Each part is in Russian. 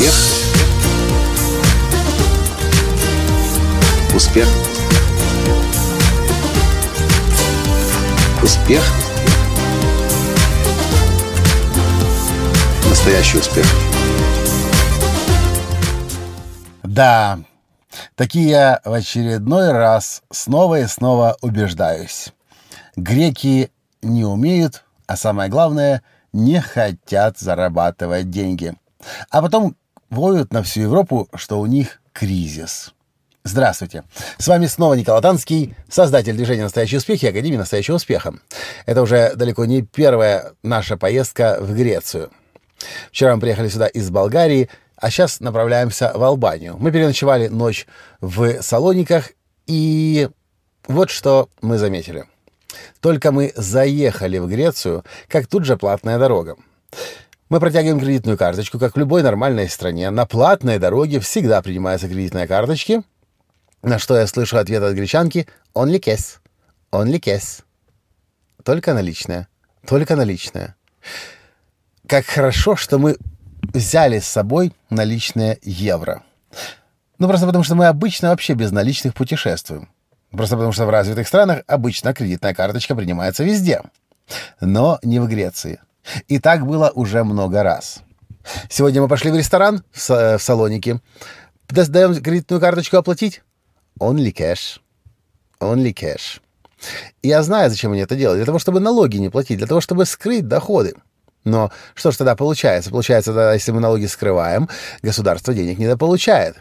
Успех. Успех. Успех. Настоящий успех. Да, такие я в очередной раз снова и снова убеждаюсь. Греки не умеют, а самое главное, не хотят зарабатывать деньги. А потом воют на всю Европу, что у них кризис. Здравствуйте. С вами снова Николай Танский, создатель движения «Настоящий успех» и Академии «Настоящего успеха». Это уже далеко не первая наша поездка в Грецию. Вчера мы приехали сюда из Болгарии, а сейчас направляемся в Албанию. Мы переночевали ночь в Салониках, и вот что мы заметили. Только мы заехали в Грецию, как тут же платная дорога. Мы протягиваем кредитную карточку, как в любой нормальной стране. На платной дороге всегда принимаются кредитные карточки. На что я слышу ответ от гречанки «Only cash». «Only cash». Только наличная. Только наличная. Как хорошо, что мы взяли с собой наличные евро. Ну, просто потому что мы обычно вообще без наличных путешествуем. Просто потому что в развитых странах обычно кредитная карточка принимается везде. Но не в Греции. И так было уже много раз. Сегодня мы пошли в ресторан в, в Салонике. Даем кредитную карточку оплатить? Only cash. Only cash. И я знаю, зачем они это делают. Для того, чтобы налоги не платить, для того, чтобы скрыть доходы. Но что же тогда получается? Получается, тогда, если мы налоги скрываем, государство денег недополучает.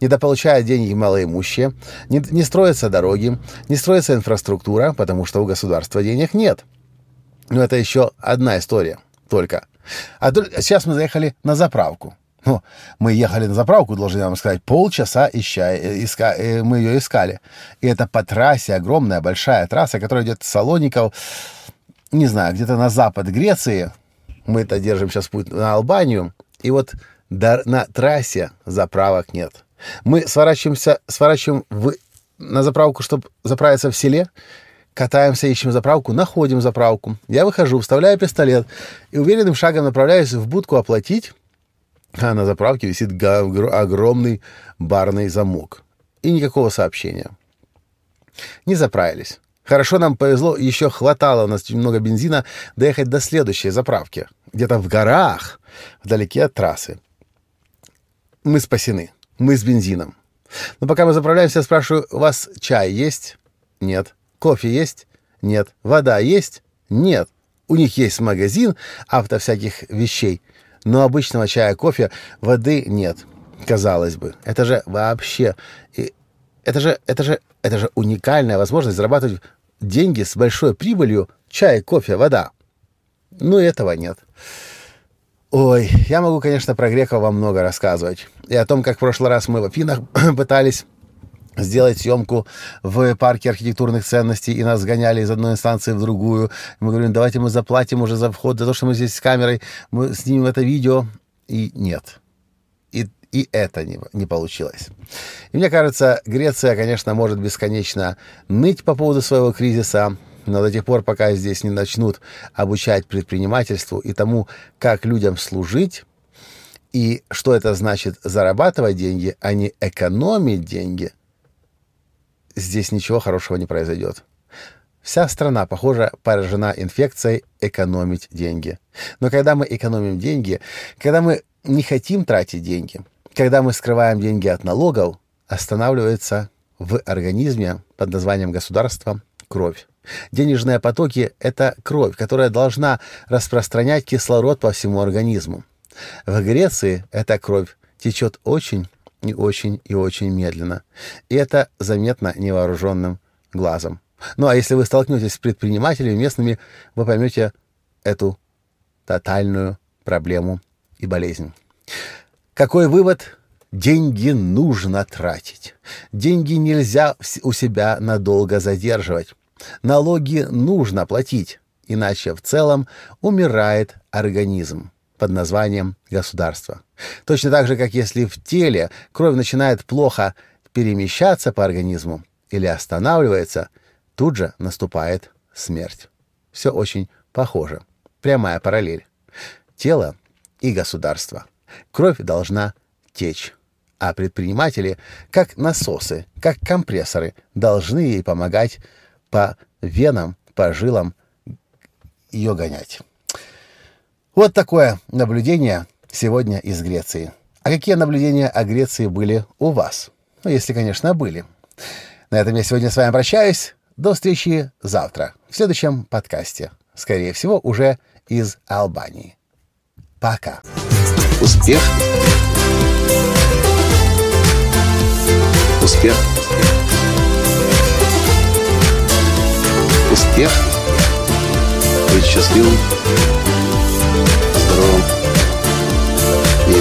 Недополучают деньги малоимущие, не, не строятся дороги, не строится инфраструктура, потому что у государства денег нет. Но это еще одна история только. А сейчас мы заехали на заправку. Ну, мы ехали на заправку, должен я вам сказать, полчаса ища, иска, э, мы ее искали. И это по трассе, огромная, большая трасса, которая идет с Салоников, не знаю, где-то на запад Греции. Мы это держим сейчас путь на Албанию. И вот на трассе заправок нет. Мы сворачиваемся, сворачиваем в, на заправку, чтобы заправиться в селе, катаемся, ищем заправку, находим заправку. Я выхожу, вставляю пистолет и уверенным шагом направляюсь в будку оплатить, а на заправке висит огромный барный замок. И никакого сообщения. Не заправились. Хорошо нам повезло, еще хватало у нас немного бензина доехать до следующей заправки. Где-то в горах, вдалеке от трассы мы спасены. Мы с бензином. Но пока мы заправляемся, я спрашиваю, у вас чай есть? Нет. Кофе есть? Нет. Вода есть? Нет. У них есть магазин авто всяких вещей, но обычного чая, кофе, воды нет. Казалось бы, это же вообще... Это же, это же, это же уникальная возможность зарабатывать деньги с большой прибылью. Чай, кофе, вода. Но этого нет. Ой, я могу, конечно, про греков вам много рассказывать. И о том, как в прошлый раз мы в Афинах пытались сделать съемку в парке архитектурных ценностей, и нас гоняли из одной инстанции в другую. Мы говорим, давайте мы заплатим уже за вход, за то, что мы здесь с камерой, мы снимем это видео. И нет. И, и это не, не получилось. И мне кажется, Греция, конечно, может бесконечно ныть по поводу своего кризиса, но до тех пор, пока здесь не начнут обучать предпринимательству и тому, как людям служить, и что это значит зарабатывать деньги, а не экономить деньги, здесь ничего хорошего не произойдет. Вся страна, похоже, поражена инфекцией экономить деньги. Но когда мы экономим деньги, когда мы не хотим тратить деньги, когда мы скрываем деньги от налогов, останавливается в организме под названием государство кровь. Денежные потоки — это кровь, которая должна распространять кислород по всему организму. В Греции эта кровь течет очень и очень и очень медленно. И это заметно невооруженным глазом. Ну а если вы столкнетесь с предпринимателями местными, вы поймете эту тотальную проблему и болезнь. Какой вывод? Деньги нужно тратить. Деньги нельзя у себя надолго задерживать. Налоги нужно платить, иначе в целом умирает организм под названием государство. Точно так же, как если в теле кровь начинает плохо перемещаться по организму или останавливается, тут же наступает смерть. Все очень похоже. Прямая параллель. Тело и государство. кровь должна течь. А предприниматели, как насосы, как компрессоры, должны ей помогать по венам, по жилам ее гонять. Вот такое наблюдение сегодня из Греции. А какие наблюдения о Греции были у вас? Ну, если, конечно, были. На этом я сегодня с вами прощаюсь. До встречи завтра в следующем подкасте. Скорее всего, уже из Албании. Пока. Успех. Успех. Успех. Быть счастливым,